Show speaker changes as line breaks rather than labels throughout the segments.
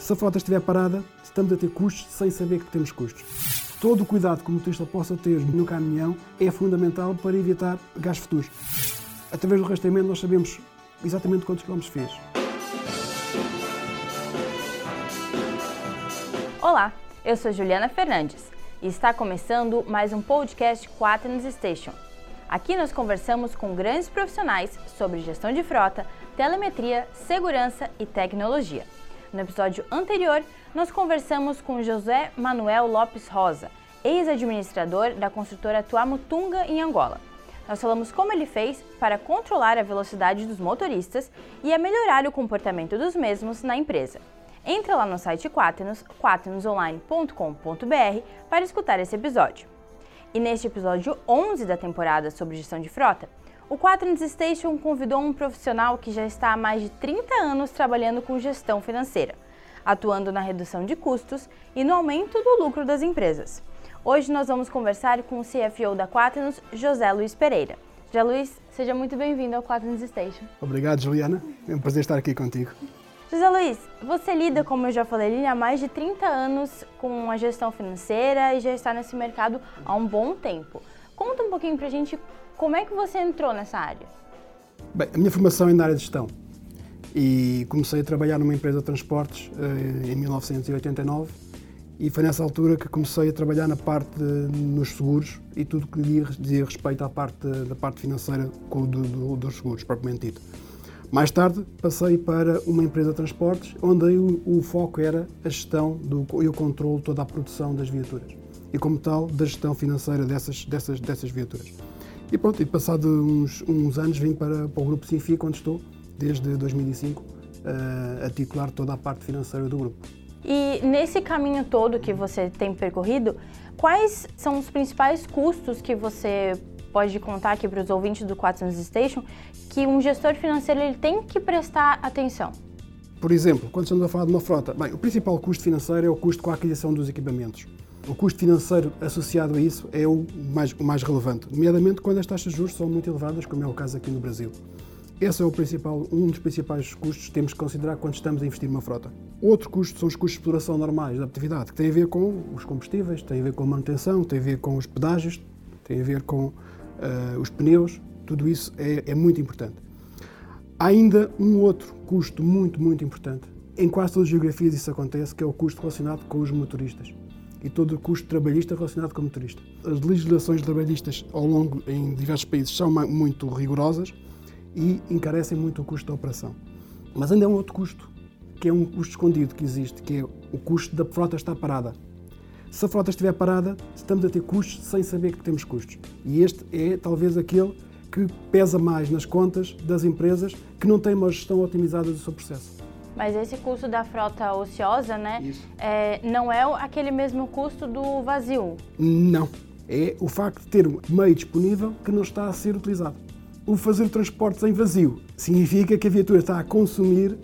Se a frota estiver parada, estamos a ter custos sem saber que temos custos. Todo o cuidado que o motorista possa ter no caminhão é fundamental para evitar gastos futuros. Através do rastreamento nós sabemos exatamente quantos quilómetros fez.
Olá, eu sou Juliana Fernandes e está começando mais um podcast Quaternos Station. Aqui nós conversamos com grandes profissionais sobre gestão de frota, telemetria, segurança e tecnologia. No episódio anterior, nós conversamos com José Manuel Lopes Rosa, ex-administrador da construtora Tuamutunga, em Angola. Nós falamos como ele fez para controlar a velocidade dos motoristas e a melhorar o comportamento dos mesmos na empresa. Entra lá no site Quaternos, quaternosonline.com.br para escutar esse episódio. E neste episódio 11 da temporada sobre gestão de frota, o Quaternos Station convidou um profissional que já está há mais de 30 anos trabalhando com gestão financeira, atuando na redução de custos e no aumento do lucro das empresas. Hoje nós vamos conversar com o CFO da Quaternos, José Luiz Pereira. José Luiz, seja muito bem-vindo ao Quaternos Station.
Obrigado, Juliana. É um prazer estar aqui contigo.
José Luiz, você lida, como eu já falei, há mais de 30 anos com a gestão financeira e já está nesse mercado há um bom tempo. Conta um pouquinho pra gente como é que você entrou nessa área?
Bem, a minha formação é na área de gestão e comecei a trabalhar numa empresa de transportes eh, em 1989 e foi nessa altura que comecei a trabalhar na parte de, nos seguros e tudo que dizia respeito à parte da parte financeira do, do, dos seguros, propriamente dito. Mais tarde passei para uma empresa de transportes onde o, o foco era a gestão do, e o controle toda a produção das viaturas e como tal da gestão financeira dessas, dessas, dessas viaturas. E pronto, e passado uns, uns anos vim para, para o Grupo Sinfic, onde estou, desde 2005, uh, eh, a titular toda a parte financeira do grupo.
E nesse caminho todo que você tem percorrido, quais são os principais custos que você pode contar aqui para os ouvintes do 400 Station que um gestor financeiro ele tem que prestar atenção?
Por exemplo, quando estamos a falar de uma frota, bem, o principal custo financeiro é o custo com a aquisição dos equipamentos. O custo financeiro associado a isso é o mais, o mais relevante, nomeadamente quando as taxas de juros são muito elevadas, como é o caso aqui no Brasil. Esse é o principal, um dos principais custos que temos que considerar quando estamos a investir numa frota. Outro custo são os custos de exploração normais da atividade, que têm a ver com os combustíveis, têm a ver com a manutenção, têm a ver com os pedágios, têm a ver com uh, os pneus, tudo isso é, é muito importante. Há ainda um outro custo muito, muito importante. Em quase todas as geografias isso acontece, que é o custo relacionado com os motoristas e todo o custo trabalhista relacionado com o motorista. As legislações trabalhistas ao longo em diversos países são muito rigorosas e encarecem muito o custo da operação. Mas ainda é um outro custo, que é um custo escondido que existe, que é o custo da frota estar parada. Se a frota estiver parada, estamos a ter custos sem saber que temos custos. E este é talvez aquele que pesa mais nas contas das empresas que não têm uma gestão otimizada do seu processo.
Mas esse custo da frota ociosa, né, é, não é aquele mesmo custo do vazio?
Não. É o facto de ter um meio disponível que não está a ser utilizado. O fazer transportes em vazio significa que a viatura está a consumir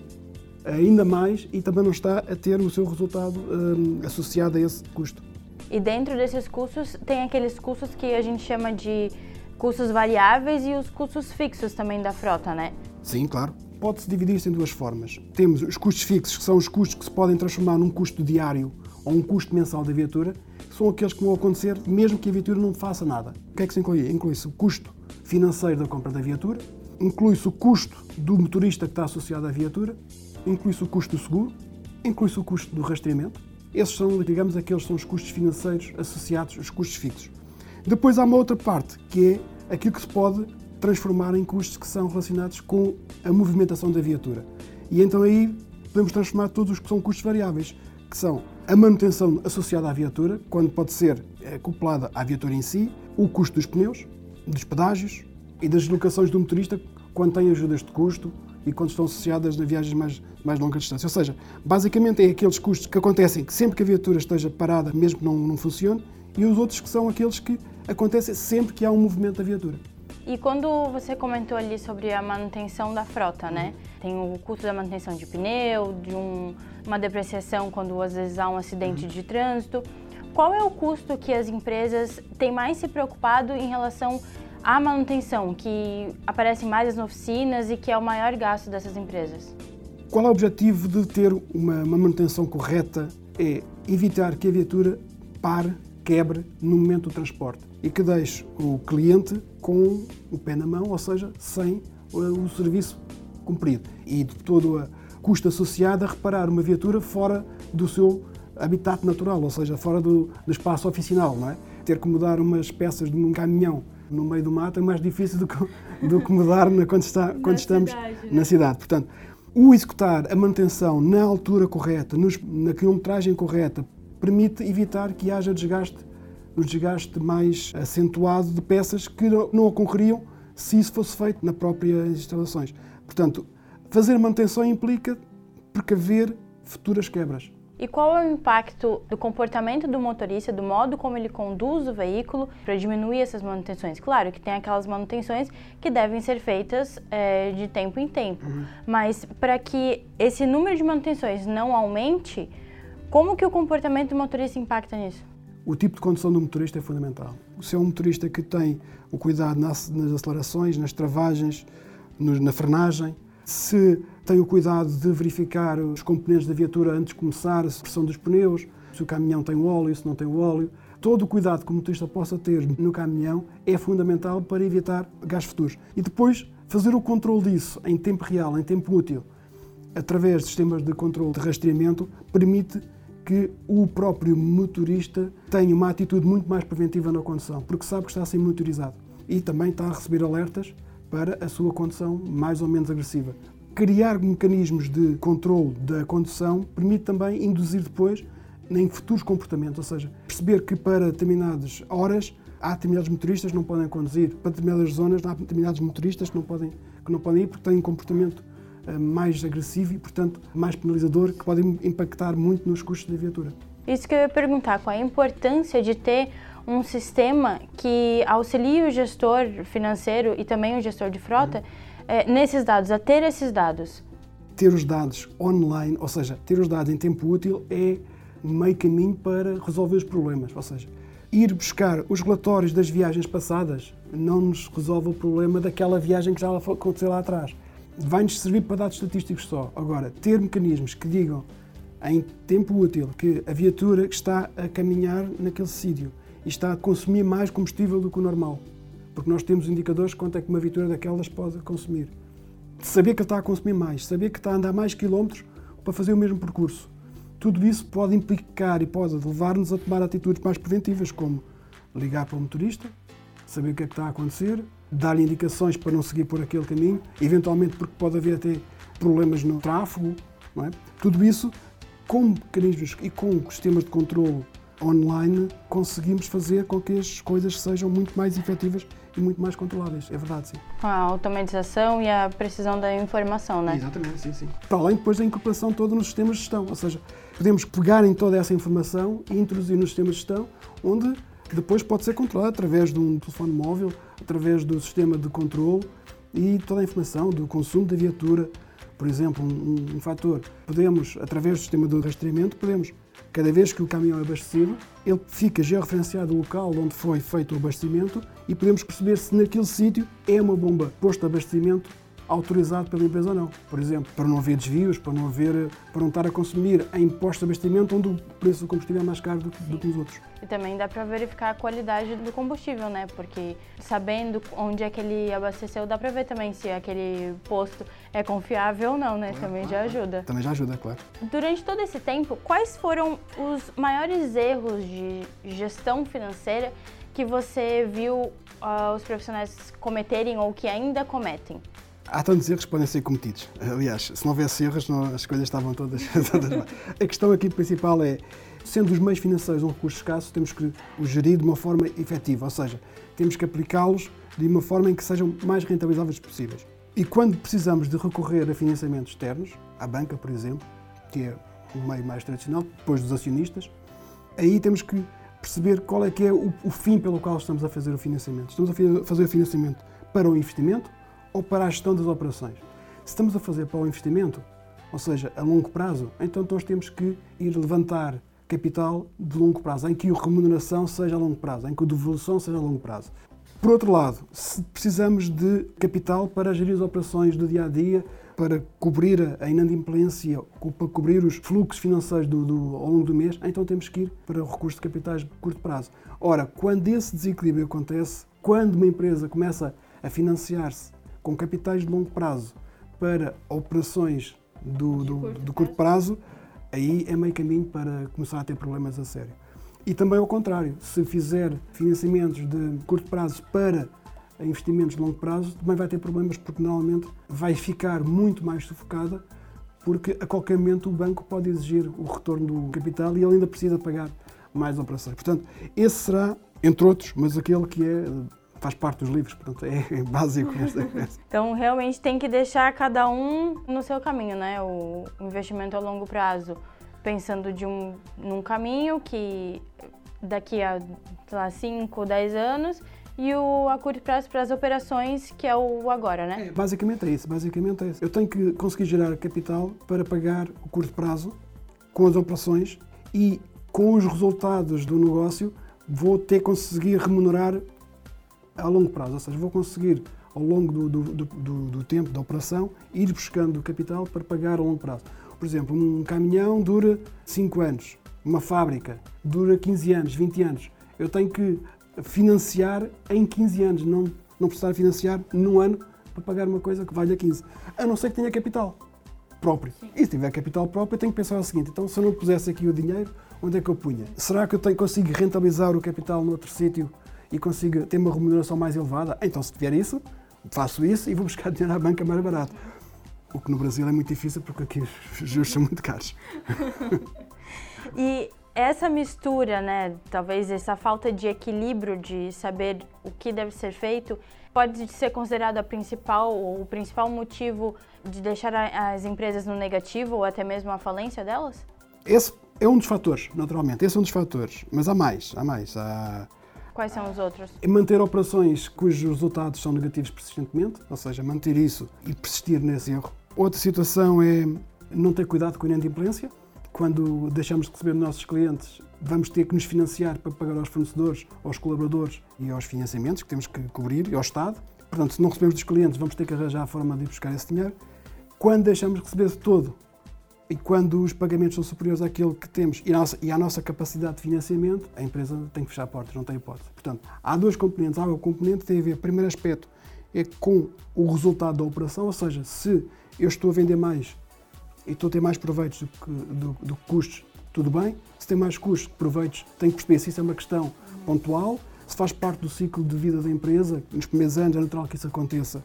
ainda mais e também não está a ter o seu resultado um, associado a esse custo.
E dentro desses custos tem aqueles custos que a gente chama de custos variáveis e os custos fixos também da frota, né?
Sim, claro pode-se dividir-se em duas formas. Temos os custos fixos, que são os custos que se podem transformar num custo diário ou um custo mensal da viatura, que são aqueles que vão acontecer mesmo que a viatura não faça nada. O que é que se inclui? Inclui-se o custo financeiro da compra da viatura, inclui-se o custo do motorista que está associado à viatura, inclui-se o custo do seguro, inclui-se o custo do rastreamento. Esses são, digamos, aqueles são os custos financeiros associados, os custos fixos. Depois há uma outra parte, que é aquilo que se pode transformar em custos que são relacionados com a movimentação da viatura. E então aí podemos transformar todos os que são custos variáveis, que são a manutenção associada à viatura, quando pode ser acoplada à viatura em si, o custo dos pneus, dos pedágios e das deslocações do motorista quando tem ajudas de custo e quando estão associadas a viagens mais, mais longa distância. Ou seja, basicamente é aqueles custos que acontecem que sempre que a viatura esteja parada, mesmo que não, não funcione, e os outros que são aqueles que acontecem sempre que há um movimento da viatura.
E quando você comentou ali sobre a manutenção da frota, né? Tem o custo da manutenção de pneu, de um, uma depreciação quando às vezes há um acidente uhum. de trânsito. Qual é o custo que as empresas têm mais se preocupado em relação à manutenção, que aparece mais nas oficinas e que é o maior gasto dessas empresas?
Qual é o objetivo de ter uma, uma manutenção correta? É evitar que a viatura pare, quebre no momento do transporte e que deixe o cliente com o pé na mão, ou seja, sem o serviço cumprido. E de todo o custo associado a reparar uma viatura fora do seu habitat natural, ou seja, fora do, do espaço oficinal, não é? Ter que mudar umas peças de um caminhão no meio do mato é mais difícil do que, do que mudar quando, está, quando na estamos cidade, na cidade. Portanto, o executar a manutenção na altura correta, nos, na quilometragem correta, permite evitar que haja desgaste, um desgaste mais acentuado de peças que não ocorreriam se isso fosse feito na própria instalações. Portanto, fazer manutenção implica precaver futuras quebras.
E qual é o impacto do comportamento do motorista, do modo como ele conduz o veículo para diminuir essas manutenções? Claro que tem aquelas manutenções que devem ser feitas é, de tempo em tempo, uhum. mas para que esse número de manutenções não aumente, como que o comportamento do motorista impacta nisso?
O tipo de condução do motorista é fundamental. Se é um motorista que tem o cuidado nas, acelerações, nas travagens, na frenagem, se tem o cuidado de verificar os componentes da viatura antes de começar, a pressão dos pneus, se o caminhão tem óleo, se não tem óleo. Todo o cuidado que o motorista possa ter no caminhão é fundamental para evitar gastos futuros. E depois, fazer o controle disso em tempo real, em tempo útil, através de sistemas de controle de rastreamento, permite que o próprio motorista tenha uma atitude muito mais preventiva na condução, porque sabe que está a ser monitorizado e também está a receber alertas para a sua condução mais ou menos agressiva. Criar mecanismos de controle da condução permite também induzir depois em futuros comportamentos, ou seja, perceber que para determinadas horas há determinados motoristas que não podem conduzir, para determinadas zonas há determinados motoristas que não podem, que não podem ir porque têm um comportamento mais agressivo e, portanto, mais penalizador, que podem impactar muito nos custos da viatura.
Isso que eu ia perguntar, qual é a importância de ter um sistema que auxilie o gestor financeiro e também o gestor de frota é, nesses dados, a ter esses dados?
Ter os dados online, ou seja, ter os dados em tempo útil é meio caminho para resolver os problemas. Ou seja, ir buscar os relatórios das viagens passadas não nos resolve o problema daquela viagem que já aconteceu lá atrás. Vai-nos servir para dados estatísticos só. Agora, ter mecanismos que digam em tempo útil que a viatura está a caminhar naquele sítio e está a consumir mais combustível do que o normal. Porque nós temos indicadores de quanto é que uma viatura daquelas pode consumir. Saber que está a consumir mais, saber que está a andar mais quilómetros para fazer o mesmo percurso. Tudo isso pode implicar e pode levar-nos a tomar atitudes mais preventivas, como ligar para o motorista, saber o que é que está a acontecer, dar-lhe indicações para não seguir por aquele caminho, eventualmente porque pode haver até problemas no tráfego. É? Tudo isso, com mecanismos e com sistemas de controle online conseguimos fazer com que as coisas sejam muito mais efetivas e muito mais controláveis. É verdade, sim.
A automatização e a precisão da informação, né?
Exatamente, sim, sim. Para além depois da incorporação toda nos sistemas de gestão, ou seja, podemos pegar em toda essa informação e introduzir nos sistemas de gestão, onde depois pode ser controlado através de um telefone móvel, através do sistema de controle e toda a informação do consumo da viatura, por exemplo, um, um fator. Podemos, através do sistema de rastreamento, podemos Cada vez que o caminhão é abastecido, ele fica georreferenciado o local onde foi feito o abastecimento e podemos perceber se naquele sítio é uma bomba posto de abastecimento autorizado pela empresa ou não. Por exemplo, para não haver desvios, para não, haver, para não estar a consumir em postos de abastecimento onde o preço do combustível é mais caro do, do que nos outros.
E também dá para verificar a qualidade do combustível, né? Porque sabendo onde é que ele abasteceu, dá para ver também se aquele posto é confiável ou não, né? Também já ajuda.
Também já ajuda, claro.
Durante todo esse tempo, quais foram os maiores erros de gestão financeira que você viu uh, os profissionais cometerem ou que ainda cometem?
Há tantos erros que podem ser cometidos. Aliás, se não houvesse erros, não, as coisas estavam todas, todas. A questão aqui principal é, sendo os meios financeiros um recurso escasso, temos que os gerir de uma forma efetiva, ou seja, temos que aplicá-los de uma forma em que sejam mais rentabilizáveis possíveis. E quando precisamos de recorrer a financiamentos externos, à banca, por exemplo, que é o meio mais tradicional, depois dos acionistas, aí temos que perceber qual é que é o, o fim pelo qual estamos a fazer o financiamento. Estamos a fazer o financiamento para o investimento ou para a gestão das operações. Se estamos a fazer para o investimento, ou seja, a longo prazo, então nós temos que ir levantar capital de longo prazo, em que a remuneração seja a longo prazo, em que a devolução seja a longo prazo. Por outro lado, se precisamos de capital para gerir as operações do dia a dia, para cobrir a inadimplência, para cobrir os fluxos financeiros do, do, ao longo do mês, então temos que ir para o recurso de capitais de curto prazo. Ora, quando esse desequilíbrio acontece, quando uma empresa começa a financiar-se com capitais de longo prazo para operações do, do, curto, do curto prazo, aí é meio caminho para começar a ter problemas a sério. E também ao contrário, se fizer financiamentos de curto prazo para investimentos de longo prazo, também vai ter problemas porque normalmente vai ficar muito mais sufocada porque a qualquer momento o banco pode exigir o retorno do capital e ele ainda precisa pagar mais operações. Portanto, esse será, entre outros, mas aquele que é faz parte dos livros, portanto é básico nesta
Então realmente tem que deixar cada um no seu caminho, né? O investimento a longo prazo, pensando de um num caminho que daqui a sei lá, 5, 10 anos e o a curto prazo para as operações, que é o agora, né?
É, basicamente é isso, basicamente é isso. Eu tenho que conseguir gerar capital para pagar o curto prazo com as operações e com os resultados do negócio vou ter que conseguir remunerar a longo prazo, ou seja, vou conseguir ao longo do, do, do, do tempo da operação ir buscando capital para pagar a longo prazo. Por exemplo, um caminhão dura 5 anos, uma fábrica dura 15 anos, 20 anos. Eu tenho que financiar em 15 anos, não, não precisar financiar num ano para pagar uma coisa que valha 15. A não ser que tenha capital próprio. Sim. E se tiver capital próprio, eu tenho que pensar o seguinte: então, se eu não pusesse aqui o dinheiro, onde é que eu punha? Será que eu tenho, consigo rentabilizar o capital noutro sítio e consigo ter uma remuneração mais elevada, então se tiver isso, faço isso e vou buscar dinheiro à banca mais barato. O que no Brasil é muito difícil porque aqui os juros são muito caros.
e essa mistura, né, talvez essa falta de equilíbrio de saber o que deve ser feito, pode ser considerado a principal o principal motivo de deixar as empresas no negativo ou até mesmo a falência delas?
Esse é um dos fatores, naturalmente. Esse é um dos fatores. Mas há mais, há mais. Há
Quais são os outros?
É manter operações cujos resultados são negativos persistentemente, ou seja, manter isso e persistir nesse erro. Outra situação é não ter cuidado com a inadimplência. Quando deixamos de receber nossos clientes, vamos ter que nos financiar para pagar aos fornecedores, aos colaboradores e aos financiamentos que temos que cobrir e ao Estado. Portanto, se não recebemos dos clientes, vamos ter que arranjar a forma de ir buscar esse dinheiro. Quando deixamos de receber de todo e quando os pagamentos são superiores àquilo que temos e, nossa, e à nossa capacidade de financiamento, a empresa tem que fechar portas, não tem hipótese. Portanto, há dois componentes. Há o componente que tem a ver, primeiro aspecto, é com o resultado da operação, ou seja, se eu estou a vender mais e estou a ter mais proveitos do que, do, do que custos, tudo bem. Se tem mais custos que proveitos, tenho que perceber se isso é uma questão pontual, se faz parte do ciclo de vida da empresa, nos primeiros anos é natural que isso aconteça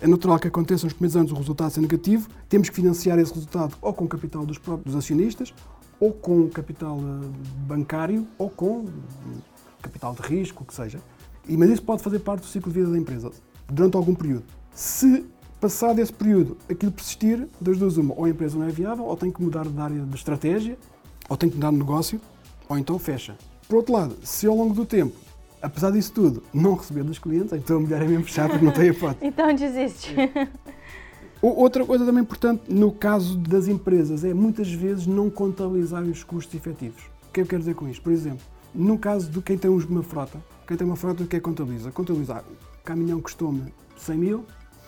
é natural que aconteça nos primeiros anos o resultado ser negativo, temos que financiar esse resultado ou com capital dos próprios acionistas, ou com capital eh, bancário, ou com capital de risco, o que seja. Mas isso pode fazer parte do ciclo de vida da empresa, durante algum período. Se passado esse período aquilo persistir, das duas uma, ou a empresa não é viável, ou tem que mudar de área de estratégia, ou tem que mudar de negócio, ou então fecha. Por outro lado, se ao longo do tempo apesar disso tudo, não receber dos clientes, então a mulher é mesmo fechar porque não tem hipótese.
então desiste.
Outra coisa também importante no caso das empresas é muitas vezes não contabilizar os custos efetivos. O que é eu quero dizer com isto? Por exemplo, no caso de quem tem uma frota, quem tem uma frota, o que é que contabiliza? Contabilizar. O caminhão custou-me 100 mil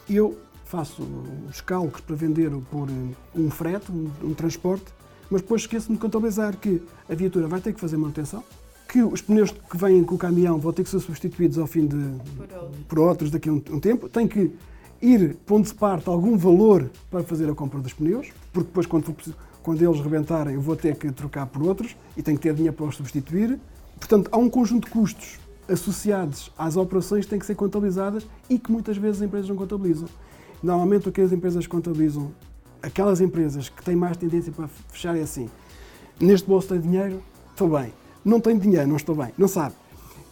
eu faço os cálculos para vender por um frete, um, um transporte, mas depois esqueço-me de contabilizar que a viatura vai ter que fazer manutenção, que os pneus que vêm com o caminhão vão ter que ser substituídos ao fim de por, outros. daqui a um, um, tempo. Tem que ir pondo-se parte algum valor para fazer a compra dos pneus, porque depois quando, quando eles rebentarem eu vou ter que trocar por outros e tenho que ter dinheiro para os substituir. Portanto, há um conjunto de custos associados às operações que têm que ser contabilizadas e que muitas vezes as empresas não contabilizam. Normalmente o que as empresas contabilizam, aquelas empresas que têm mais tendência para fechar é assim, neste bolso tem dinheiro, estou bem não tem dinheiro, não estou bem, não sabe.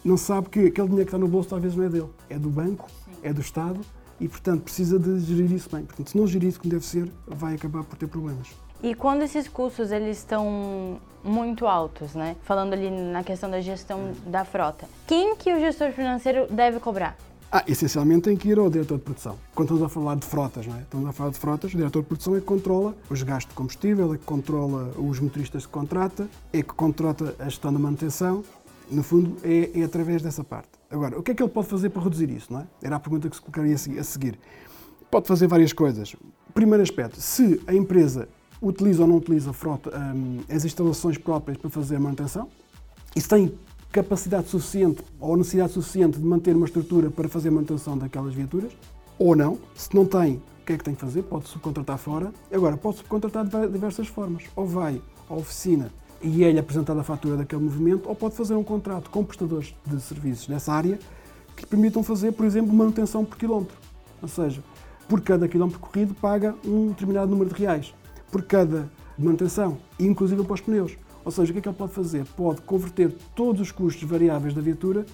Não sabe que aquele dinheiro que está no bolso talvez não é dele, é do banco, é do Estado e, portanto, precisa de gerir isso bem. Portanto, se não gerir isso como deve ser, vai acabar por ter problemas.
E quando esses custos eles estão muito altos, né? Falando ali na questão da gestão da frota, quem que o gestor financeiro deve cobrar?
Ah, essencialmente tem que ir ao diretor de produção. Quando estamos a falar de frotas, não é? Estamos a falar de frotas, o diretor de produção é que controla os gastos de combustível, é que controla os motoristas que contrata, é que contrata a gestão da manutenção. No fundo, é, é através dessa parte. Agora, o que é que ele pode fazer para reduzir isso, não é? Era a pergunta que se colocaria a seguir. Pode fazer várias coisas. Primeiro aspecto, se a empresa utiliza ou não utiliza frota, um, as instalações próprias para fazer a manutenção, se tem capacidade suficiente ou necessidade suficiente de manter uma estrutura para fazer manutenção daquelas viaturas, ou não. Se não tem, o que é que tem que fazer? Pode subcontratar fora. Agora, pode subcontratar de diversas formas. Ou vai à oficina e é-lhe apresentada a fatura daquele movimento, ou pode fazer um contrato com prestadores de serviços nessa área que permitam fazer, por exemplo, manutenção por quilómetro. Ou seja, por cada quilómetro corrido paga um determinado número de reais. Por cada manutenção, inclusive para os pneus. Ou seja, o que é que ele pode fazer? Pode converter todos os custos variáveis da viatura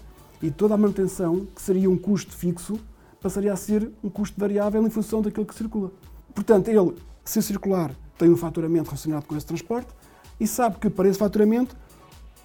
e toda a manutenção, que seria um custo fixo, passaria a ser um custo variável em função daquilo que circula. Portanto, ele, se circular, tem um faturamento relacionado com esse transporte e sabe que para esse faturamento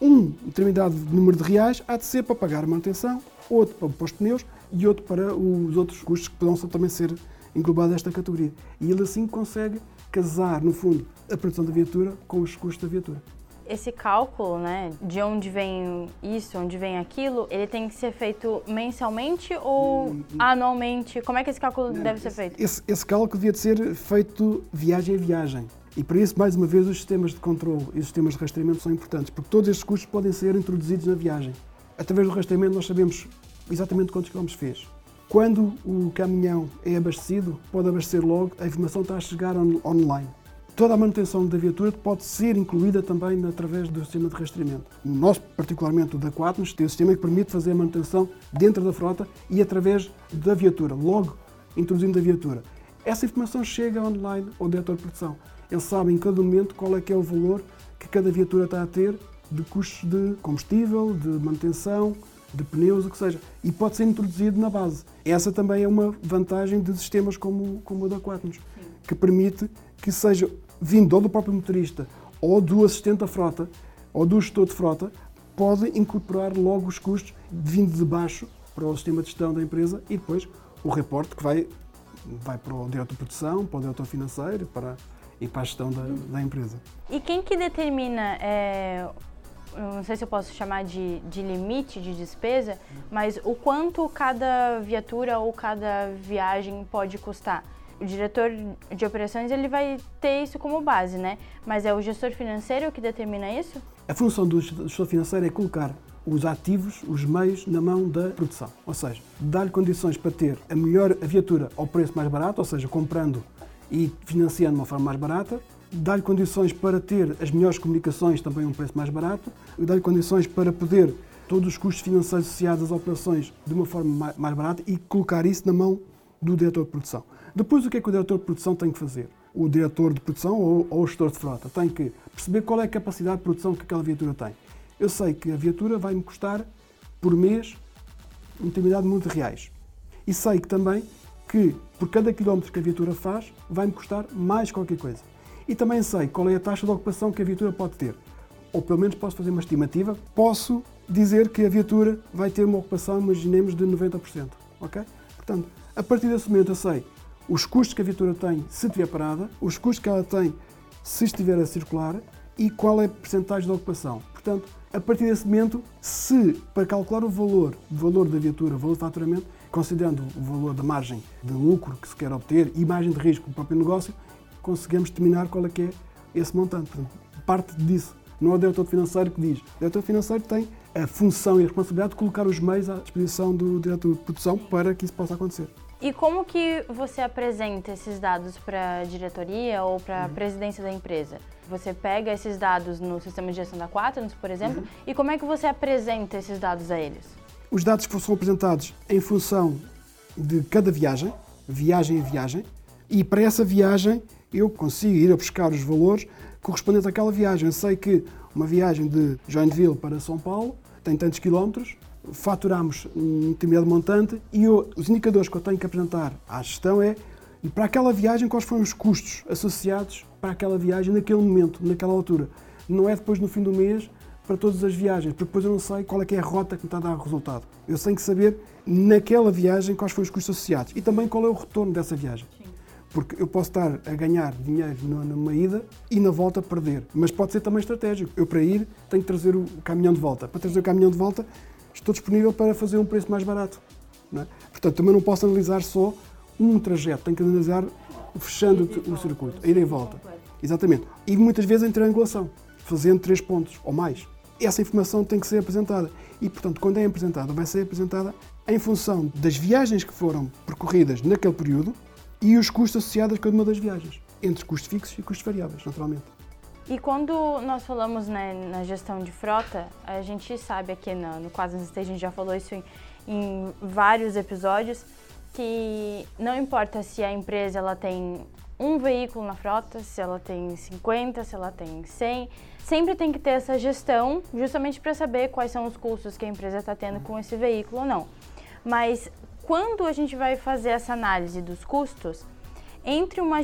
um determinado número de reais há de ser para pagar a manutenção, outro para os pneus e outro para os outros custos que poderão também ser englobados nesta categoria. E ele assim consegue casar, no fundo, a produção da viatura com os custos da viatura
esse cálculo, né, de onde vem isso, onde vem aquilo, ele tem que ser feito mensalmente ou hum, anualmente? Como é que esse cálculo não, deve ser feito?
Esse, esse cálculo devia de ser feito viagem a viagem. E para isso, mais uma vez, os sistemas de controle e os sistemas de rastreamento são importantes, porque todos estes custos podem ser introduzidos na viagem. Através do rastreamento, nós sabemos exatamente quantos quilómetros fez. Quando o caminhão é abastecido, pode abastecer logo, a informação está a chegar on online toda a manutenção da viatura pode ser incluída também através do sistema de rastreamento. O nosso, particularmente o da Quatnos, tem um sistema que permite fazer a manutenção dentro da frota e através da viatura, logo introduzindo a viatura. Essa informação chega online ao diretor de produção. Ele sabe em cada momento qual é que é o valor que cada viatura está a ter de custos de combustível, de manutenção, de pneus, o que seja. E pode ser introduzido na base. Essa também é uma vantagem de sistemas como, como o da Quatnos, que permite que seja vindo ou do próprio motorista ou do assistente da frota ou do gestor de frota, pode incorporar logo os custos vindo de baixo para o sistema de gestão da empresa e depois o reporte que vai, vai para o diretor de produção, para o diretor financeiro para, e para a gestão da, da empresa.
E quem que determina, é, não sei se eu posso chamar de, de limite de despesa, mas o quanto cada viatura ou cada viagem pode custar? O diretor de operações ele vai ter isso como base, né? Mas é o gestor financeiro que determina isso?
A função do gestor financeiro é colocar os ativos, os meios na mão da produção. Ou seja, dar-lhe condições para ter a melhor viatura ao preço mais barato, ou seja, comprando e financiando de uma forma mais barata, dar-lhe condições para ter as melhores comunicações também a um preço mais barato, dar-lhe condições para poder todos os custos financeiros associados às operações de uma forma mais barata e colocar isso na mão do diretor de produção. Depois, o que é que o diretor de produção tem que fazer? O diretor de produção ou, ou o gestor de frota tem que perceber qual é a capacidade de produção que aquela viatura tem. Eu sei que a viatura vai me custar por mês um determinado número de reais. E sei que também que por cada quilómetro que a viatura faz, vai-me custar mais qualquer coisa. E também sei qual é a taxa de ocupação que a viatura pode ter. Ou pelo menos posso fazer uma estimativa, posso dizer que a viatura vai ter uma ocupação, imaginemos, de 90%. Ok? Portanto, a partir desse momento eu sei os custos que a viatura tem se estiver parada, os custos que ela tem se estiver a circular e qual é a percentagem de ocupação. Portanto, a partir desse momento, se para calcular o valor, o valor da viatura, o valor de faturamento, considerando o valor da margem de lucro que se quer obter e margem de risco do próprio negócio, conseguimos determinar qual é que é esse montante. Portanto, parte disso. Não é o diretor financeiro que diz. O diretor financeiro tem a função e a responsabilidade de colocar os meios à disposição do diretor de produção para que isso possa acontecer.
E como que você apresenta esses dados para a diretoria ou para a uhum. presidência da empresa? Você pega esses dados no sistema de gestão da Quaternos, por exemplo, uhum. e como é que você apresenta esses dados a eles?
Os dados são apresentados em função de cada viagem, viagem a viagem, e para essa viagem eu consigo ir a buscar os valores correspondentes àquela viagem. Eu sei que uma viagem de Joinville para São Paulo tem tantos quilómetros, faturamos um determinado montante e eu, os indicadores que eu tenho que apresentar à gestão é e para aquela viagem quais foram os custos associados para aquela viagem naquele momento, naquela altura. Não é depois no fim do mês para todas as viagens, porque depois eu não sei qual é que é a rota que me está a dar resultado. Eu tenho que saber naquela viagem quais foram os custos associados e também qual é o retorno dessa viagem. Porque eu posso estar a ganhar dinheiro numa ida e na volta perder. Mas pode ser também estratégico. Eu para ir tenho que trazer o caminhão de volta. Para trazer o caminhão de volta estou disponível para fazer um preço mais barato. É? Portanto, também não posso analisar só um trajeto, tenho que analisar fechando o circuito, a ida e volta. Exatamente. E muitas vezes em triangulação, fazendo três pontos ou mais. Essa informação tem que ser apresentada. E, portanto, quando é apresentada, vai ser apresentada em função das viagens que foram percorridas naquele período e os custos associados a cada uma das viagens, entre custos fixos e custos variáveis, naturalmente.
E quando nós falamos né, na gestão de frota, a gente sabe aqui no, no Quase a gente já falou isso em, em vários episódios, que não importa se a empresa ela tem um veículo na frota, se ela tem 50, se ela tem 100, sempre tem que ter essa gestão justamente para saber quais são os custos que a empresa está tendo com esse veículo ou não. Mas quando a gente vai fazer essa análise dos custos, entre uma,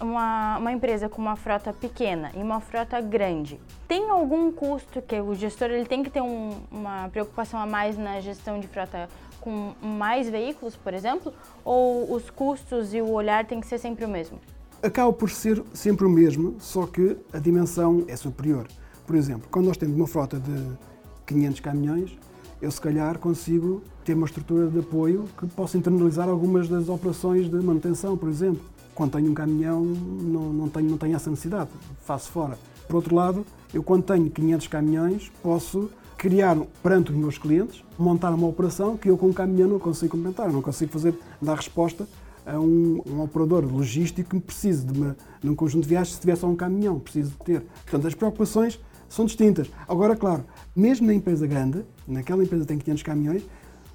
uma, uma, empresa com uma frota pequena e uma frota grande, tem algum custo que o gestor ele tem que ter um, uma preocupação a mais na gestão de frota com mais veículos, por exemplo? Ou os custos e o olhar tem que ser sempre o mesmo?
Acaba por ser sempre o mesmo, só que a dimensão é superior. Por exemplo, quando nós temos uma frota de 500 caminhões, eu se calhar consigo ter uma estrutura de apoio que possa internalizar algumas das operações de manutenção, por exemplo. Quando tenho um caminhão, não, não, tenho, não tenho essa necessidade, faço fora. Por outro lado, eu quando tenho 500 caminhões, posso criar perante os meus clientes, montar uma operação que eu com um caminhão não consigo complementar, não consigo fazer, dar resposta a um, um operador logístico que precise de, uma, um conjunto de viagens se tiver só um caminhão, preciso de ter. Portanto, as preocupações são distintas. Agora, claro, mesmo na empresa grande, naquela empresa que tem 500 caminhões,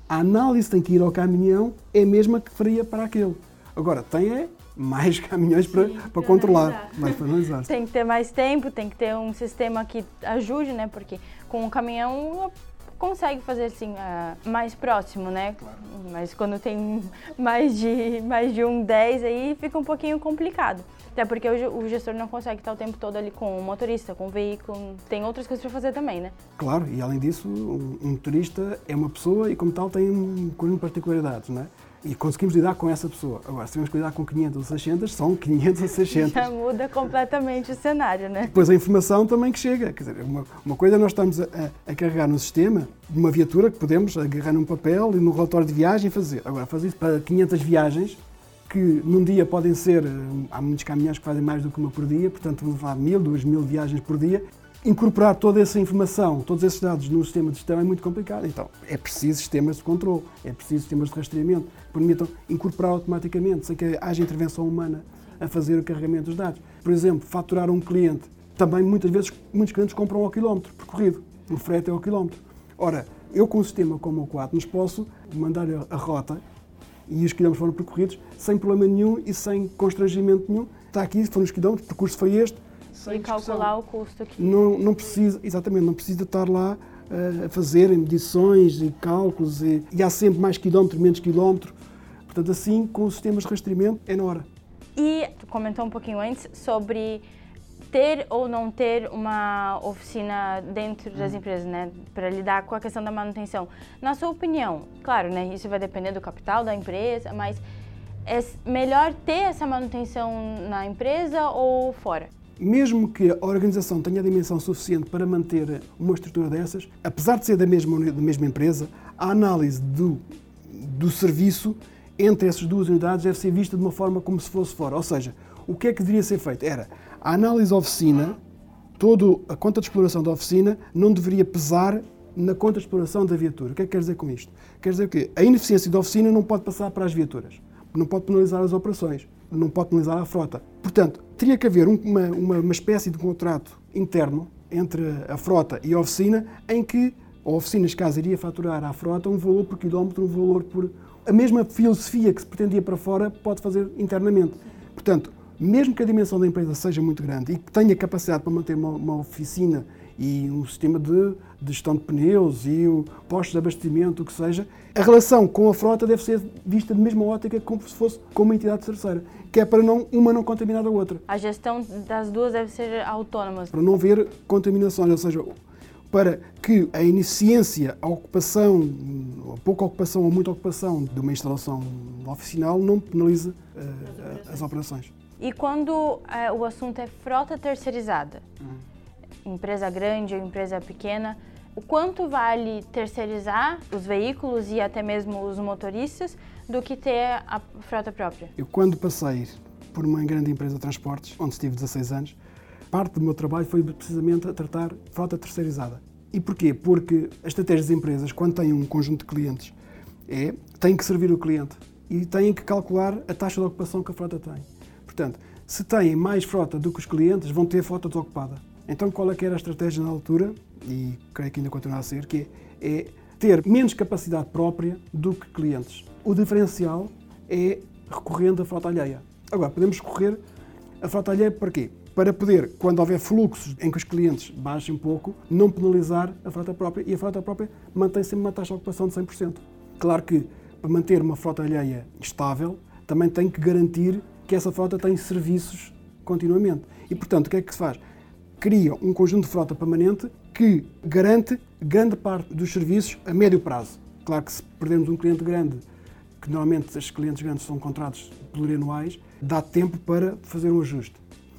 a análise tem que ir ao caminhão é a mesma que faria para aquele. Agora, tem é mais caminhões para, Sim, para controlar, mais para analisar.
tem que ter mais tempo, tem que ter um sistema que ajude, né? Porque com o caminhão consegue fazer assim uh, mais próximo, né? Claro. Mas quando tem mais de mais de um 10 aí fica um pouquinho complicado. Até porque o gestor não consegue estar o tempo todo ali com o motorista, com o veículo, tem outras coisas para fazer também, né?
Claro, e além disso, um motorista é uma pessoa e como tal tem um conjunto de particularidades, não é? E conseguimos lidar com essa pessoa. Agora, se tivermos que lidar com 500 ou 600, são 500 ou 600.
Já muda completamente o cenário, né?
Depois a informação também que chega. Quer dizer, uma, uma coisa é nós estamos a, a, carregar no sistema uma viatura que podemos agarrar num papel e no relatório de viagem fazer. Agora, fazer isso para 500 viagens, que num dia podem ser, há muitos caminhões que fazem mais do que uma por dia, portanto vamos levar mil, duas mil viagens por dia, incorporar toda essa informação, todos esses dados no sistema de gestão é muito complicado. Então, é preciso sistemas de controle, é preciso sistemas de rastreamento que permitam incorporar automaticamente, sem que haja intervenção humana a fazer o carregamento dos dados. Por exemplo, faturar um cliente. Também, muitas vezes, muitos clientes compram ao quilómetro percorrido. O frete é ao quilómetro. Ora, eu com um sistema como o Quatnos posso mandar a rota e os quilómetros foram percorridos sem problema nenhum e sem constrangimento nenhum. Está aqui, foram os quilómetros, o percurso foi este,
e calcular o custo aqui.
Não, não precisa, exatamente, não precisa estar lá uh, a fazer medições e cálculos e, e há sempre mais quilómetro, menos quilómetro. Portanto, assim, com os sistemas de rastreamento, é na hora.
E tu comentou um pouquinho antes sobre ter ou não ter uma oficina dentro das hum. empresas, né, para lidar com a questão da manutenção. Na sua opinião, claro, né, isso vai depender do capital da empresa, mas é melhor ter essa manutenção na empresa ou fora?
Mesmo que a organização tenha a dimensão suficiente para manter uma estrutura dessas, apesar de ser da mesma, da mesma empresa, a análise do, do serviço entre essas duas unidades deve ser vista de uma forma como se fosse fora. Ou seja, o que é que deveria ser feito? Era a análise oficina, toda a conta de exploração da oficina não deveria pesar na conta de exploração da viatura. O que é que quer dizer com isto? Quer dizer que a ineficiência da oficina não pode passar para as viaturas, não pode penalizar as operações não pode penalizar a frota. Portanto, teria que haver uma, uma, uma espécie de contrato interno entre a frota e a oficina em que a oficina, neste caso, iria faturar à frota um valor por quilómetro, um valor por. A mesma filosofia que se pretendia para fora pode fazer internamente. Portanto, mesmo que a dimensão da empresa seja muito grande e que tenha capacidade para manter uma, uma oficina e um sistema de, de gestão de pneus e o postos de abastecimento, o que seja, a relação com a frota deve ser vista de mesma ótica como se fosse com uma entidade terceira, que é para não, uma não contaminar a outra.
A gestão das duas deve ser autônoma.
Para não haver contaminações, ou seja, para que a ineficiência, a ocupação, a pouca ocupação ou muita ocupação de uma instalação oficinal não penalize uh, as operações.
E quando uh, o assunto é frota terceirizada? Uhum empresa grande ou empresa pequena, o quanto vale terceirizar os veículos e até mesmo os motoristas do que ter a frota própria?
Eu, quando passei por uma grande empresa de transportes, onde estive 16 anos. Parte do meu trabalho foi precisamente a tratar frota terceirizada. E porquê? Porque as estratégias das empresas, quando têm um conjunto de clientes, é, têm que servir o cliente e têm que calcular a taxa de ocupação que a frota tem. Portanto, se têm mais frota do que os clientes, vão ter frota desocupada. Então, qual é que era a estratégia na altura? E creio que ainda continua a ser, que é, é ter menos capacidade própria do que clientes. O diferencial é recorrendo à frota alheia. Agora, podemos recorrer à frota alheia para quê? Para poder, quando houver fluxos em que os clientes baixem um pouco, não penalizar a frota própria e a frota própria mantém sempre uma taxa de ocupação de 100%. Claro que, para manter uma frota alheia estável, também tem que garantir que essa frota tem serviços continuamente. E, portanto, o que é que se faz? Cria um conjunto de frota permanente que garante grande parte dos serviços a médio prazo. Claro que se perdermos um cliente grande, que normalmente estes clientes grandes são contratos plurianuais, dá tempo para fazer um ajuste.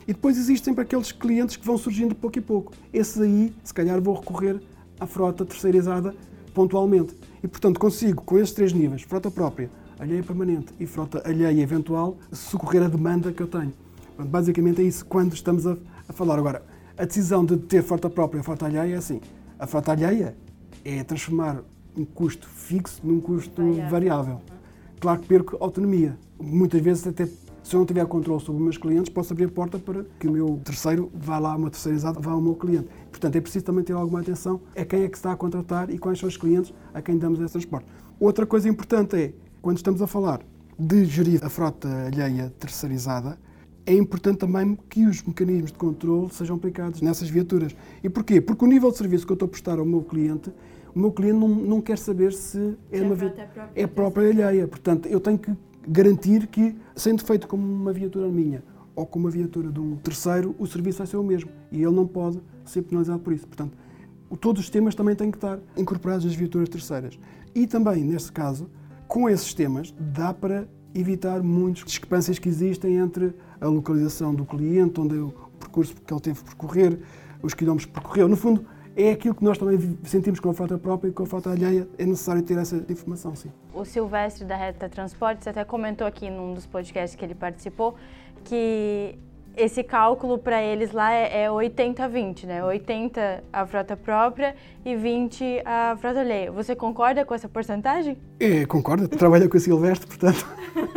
E depois existem sempre aqueles clientes que vão surgindo pouco a pouco. Esses aí, se calhar, vou recorrer à frota terceirizada pontualmente. E, portanto, consigo, com esses três níveis, frota própria, alheia permanente e frota alheia eventual, socorrer a demanda que eu tenho. Basicamente é isso quando estamos a, a falar. Agora, a decisão de ter frota própria e frota alheia é assim. A frota alheia é transformar um custo fixo num custo variável. variável. Claro que perco autonomia. Muitas vezes, até se eu não tiver controle sobre os meus clientes, posso abrir a porta para que o meu terceiro vá lá, uma terceirizada, vá ao meu cliente. Portanto, é preciso também ter alguma atenção a quem é que está a contratar e quais são os clientes a quem damos esse transporte. Outra coisa importante é, quando estamos a falar de gerir a frota alheia terceirizada, é importante também que os mecanismos de controle sejam aplicados nessas viaturas. E porquê? Porque o nível de serviço que eu estou a prestar ao meu cliente, o meu cliente não, não quer saber se é, uma viatura, é, é própria alheia. Portanto, eu tenho que garantir que, sendo feito como uma viatura minha ou como uma viatura de um terceiro, o serviço vai ser o mesmo. E ele não pode ser penalizado por isso. Portanto, todos os sistemas também têm que estar incorporados nas viaturas terceiras. E também, neste caso, com esses sistemas, dá para evitar muitas discrepâncias que existem entre a localização do cliente, onde é o percurso que ele teve que percorrer, os quilómetros que percorreu. No fundo, é aquilo que nós também sentimos com a frota própria e com a frota alheia, é necessário ter essa informação, sim.
O Silvestre da Reta Transportes até comentou aqui num dos podcasts que ele participou que esse cálculo para eles lá é, 80-20, né? 80 a frota própria e 20 a frota alheia. Você concorda com essa porcentagem?
É, concordo. Trabalho com o Silvestre, portanto,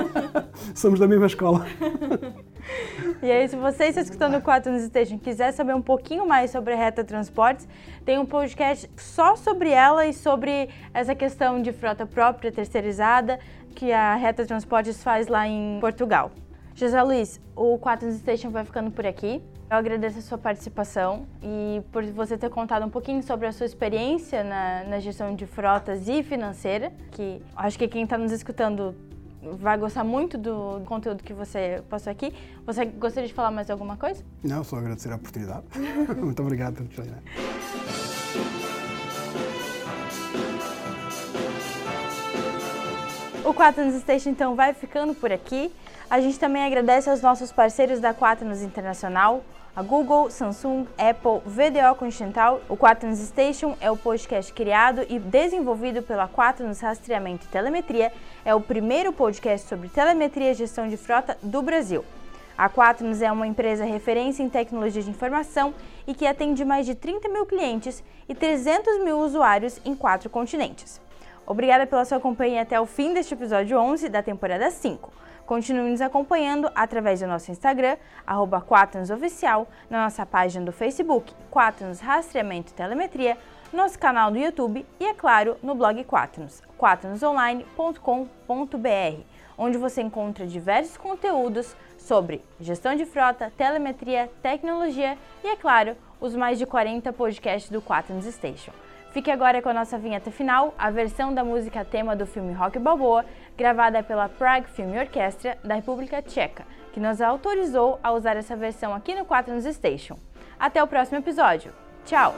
somos da mesma escola.
E aí, se você está escutando o 4 News Station quiser saber um pouquinho mais sobre a Reta Transportes, tem um podcast só sobre ela e sobre essa questão de frota própria, terceirizada, que a Reta Transportes faz lá em Portugal. José Luiz, o 4 News Station vai ficando por aqui. Eu agradeço a sua participação e por você ter contado um pouquinho sobre a sua experiência na, na gestão de frotas e financeira, que acho que quem está nos escutando vai gostar muito do conteúdo que você passou aqui. Você gostaria de falar mais alguma coisa?
Não, só agradecer a oportunidade. muito obrigado, José.
O 4 News Station então vai ficando por aqui. A gente também agradece aos nossos parceiros da 4 News Internacional, a Google, Samsung, Apple, VDO Continental. O 4 News Station é o podcast criado e desenvolvido pela 4 News Rastreamento e Telemetria. É o primeiro podcast sobre telemetria e gestão de frota do Brasil. A Quaternos é uma empresa referência em tecnologia de informação e que atende mais de 30 mil clientes e 300 mil usuários em quatro continentes. Obrigada pela sua companhia até o fim deste episódio 11 da temporada 5. Continue nos acompanhando através do nosso Instagram, arroba Oficial, na nossa página do Facebook, Quaternos Rastreamento e Telemetria, nosso canal do YouTube e, é claro, no blog Quaternos, quaternosonline.com.br, onde você encontra diversos conteúdos sobre gestão de frota, telemetria, tecnologia e, é claro, os mais de 40 podcasts do Quaternos Station. Fique agora com a nossa vinheta final, a versão da música tema do filme Rock Balboa, gravada pela Prague Film Orchestra da República Tcheca, que nos autorizou a usar essa versão aqui no 4 News Station. Até o próximo episódio. Tchau!